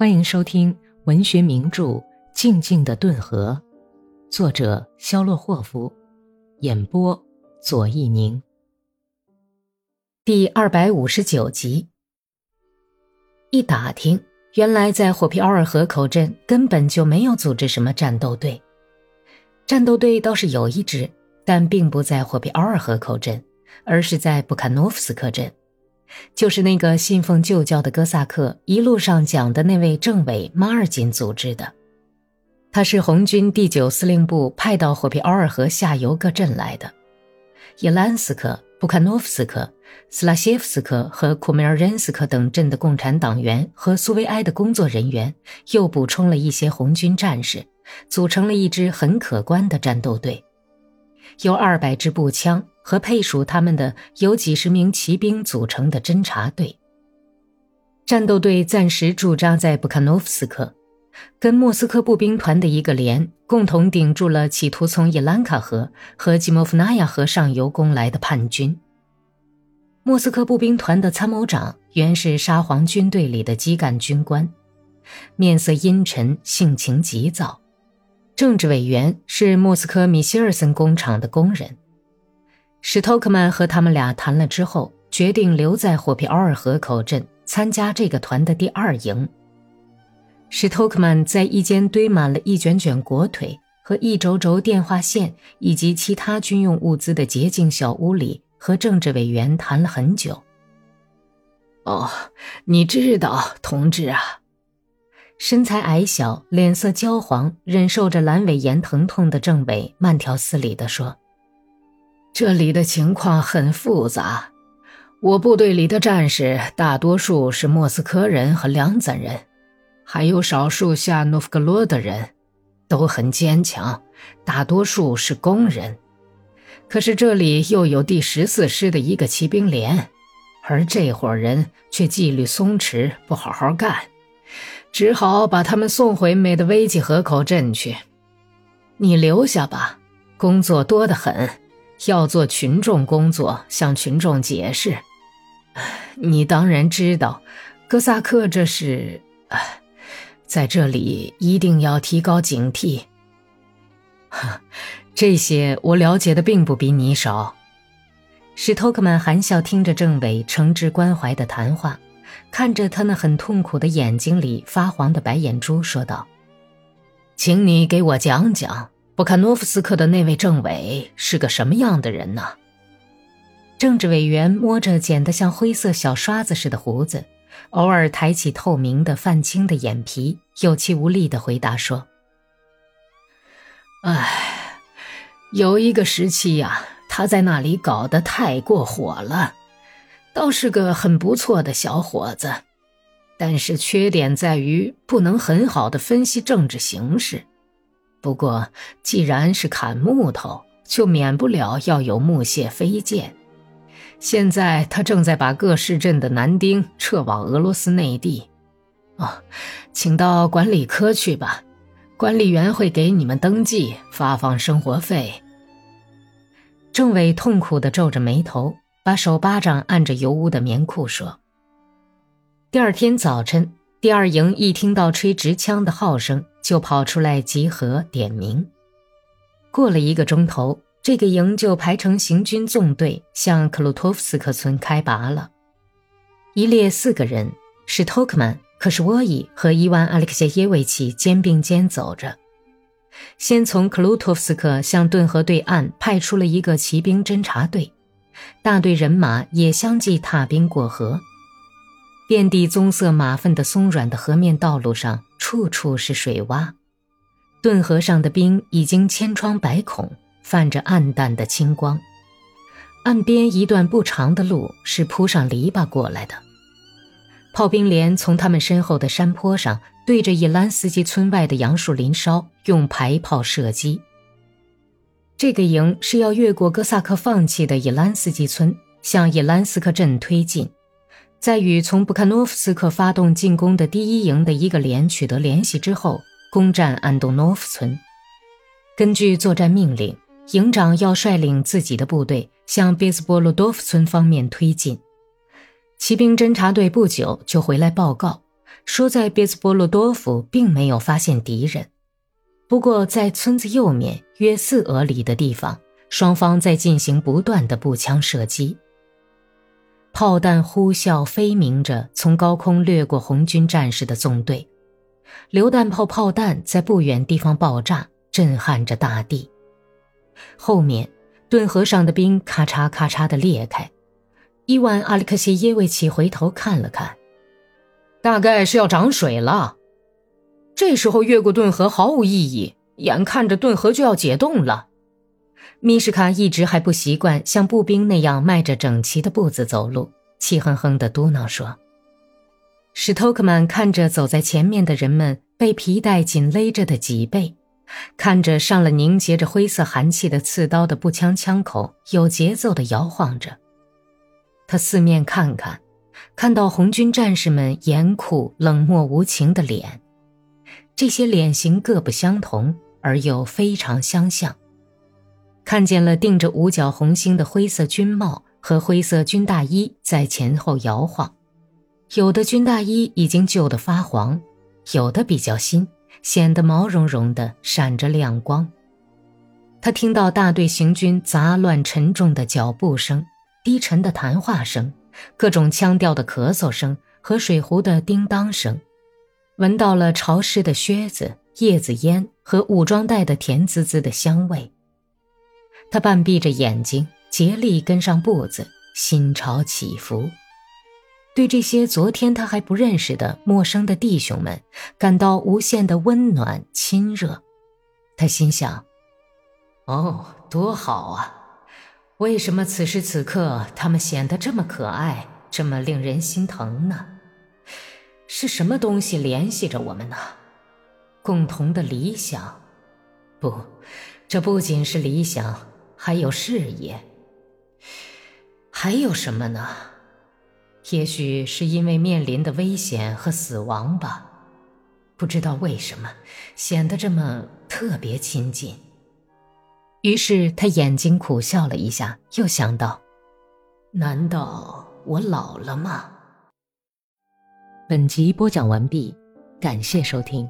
欢迎收听文学名著《静静的顿河》，作者肖洛霍夫，演播左一宁。第二百五十九集。一打听，原来在霍皮奥尔河口镇根本就没有组织什么战斗队，战斗队倒是有一支，但并不在霍皮奥尔河口镇，而是在布卡诺夫斯克镇。就是那个信奉旧教的哥萨克一路上讲的那位政委马尔金组织的，他是红军第九司令部派到霍皮奥尔河下游各镇来的。伊兰斯克、布坎诺夫斯克、斯拉谢夫斯克和库梅尔任斯克等镇的共产党员和苏维埃的工作人员，又补充了一些红军战士，组成了一支很可观的战斗队，有二百支步枪。和配属他们的由几十名骑兵组成的侦察队。战斗队暂时驻扎在布卡诺夫斯克，跟莫斯科步兵团的一个连共同顶住了企图从伊兰卡河和季莫夫纳亚河上游攻来的叛军。莫斯科步兵团的参谋长原是沙皇军队里的基干军官，面色阴沉，性情急躁；政治委员是莫斯科米歇尔森工厂的工人。史托克曼和他们俩谈了之后，决定留在霍皮奥尔河口镇参加这个团的第二营。史托克曼在一间堆满了一卷卷裹腿和一轴轴电话线以及其他军用物资的洁净小屋里，和政治委员谈了很久。哦，你知道，同志啊，身材矮小、脸色焦黄、忍受着阑尾炎疼痛的政委慢条斯理地说。这里的情况很复杂，我部队里的战士大多数是莫斯科人和梁赞人，还有少数下诺夫格罗的人，都很坚强，大多数是工人。可是这里又有第十四师的一个骑兵连，而这伙人却纪律松弛，不好好干，只好把他们送回梅德韦奇河口镇去。你留下吧，工作多得很。要做群众工作，向群众解释。你当然知道，哥萨克这是……在这里一定要提高警惕。这些我了解的并不比你少。史托克曼含笑听着政委诚挚关怀的谈话，看着他那很痛苦的眼睛里发黄的白眼珠，说道：“请你给我讲讲。”布卡诺夫斯克的那位政委是个什么样的人呢？政治委员摸着剪得像灰色小刷子似的胡子，偶尔抬起透明的泛青的眼皮，有气无力地回答说：“唉，有一个时期呀，他在那里搞得太过火了，倒是个很不错的小伙子，但是缺点在于不能很好的分析政治形势。”不过，既然是砍木头，就免不了要有木屑飞溅。现在他正在把各市镇的男丁撤往俄罗斯内地。哦，请到管理科去吧，管理员会给你们登记、发放生活费。政委痛苦地皱着眉头，把手巴掌按着油污的棉裤说：“第二天早晨。”第二营一听到吹直枪的号声，就跑出来集合点名。过了一个钟头，这个营就排成行军纵队，向克鲁托夫斯克村开拔了。一列四个人，是托克曼、可是沃伊和伊万·阿列克谢耶维奇肩并肩走着，先从克鲁托夫斯克向顿河对岸派出了一个骑兵侦察队，大队人马也相继踏冰过河。遍地棕色马粪的松软的河面道路上，处处是水洼。顿河上的冰已经千疮百孔，泛着暗淡的青光。岸边一段不长的路是铺上篱笆过来的。炮兵连从他们身后的山坡上，对着伊兰斯基村外的杨树林梢用排炮射击。这个营是要越过哥萨克放弃的伊兰斯基村，向伊兰斯克镇推进。在与从布卡诺夫斯克发动进攻的第一营的一个连取得联系之后，攻占安东诺夫村。根据作战命令，营长要率领自己的部队向别斯波罗多夫村方面推进。骑兵侦察队不久就回来报告，说在别兹波罗多夫并没有发现敌人，不过在村子右面约四俄里的地方，双方在进行不断的步枪射击。炮弹呼啸飞鸣着，从高空掠过红军战士的纵队，榴弹炮炮弹在不远地方爆炸，震撼着大地。后面，顿河上的冰咔嚓咔嚓地裂开。伊万·阿里克谢耶维奇回头看了看。大概是要涨水了，这时候越过顿河毫无意义。眼看着顿河就要解冻了，米什卡一直还不习惯像步兵那样迈着整齐的步子走路，气哼哼地嘟囔说：“史托克曼看着走在前面的人们被皮带紧勒着的脊背，看着上了凝结着灰色寒气的刺刀的步枪枪口有节奏地摇晃着，他四面看看。”看到红军战士们严酷、冷漠无情的脸，这些脸型各不相同，而又非常相像。看见了钉着五角红星的灰色军帽和灰色军大衣在前后摇晃，有的军大衣已经旧得发黄，有的比较新，显得毛茸茸的，闪着亮光。他听到大队行军杂乱沉重的脚步声，低沉的谈话声。各种腔调的咳嗽声和水壶的叮当声，闻到了潮湿的靴子、叶子烟和武装带的甜滋滋的香味。他半闭着眼睛，竭力跟上步子，心潮起伏，对这些昨天他还不认识的陌生的弟兄们感到无限的温暖亲热。他心想：“哦，多好啊！”为什么此时此刻他们显得这么可爱，这么令人心疼呢？是什么东西联系着我们呢？共同的理想？不，这不仅是理想，还有事业。还有什么呢？也许是因为面临的危险和死亡吧。不知道为什么，显得这么特别亲近。于是他眼睛苦笑了一下，又想到：“难道我老了吗？”本集播讲完毕，感谢收听。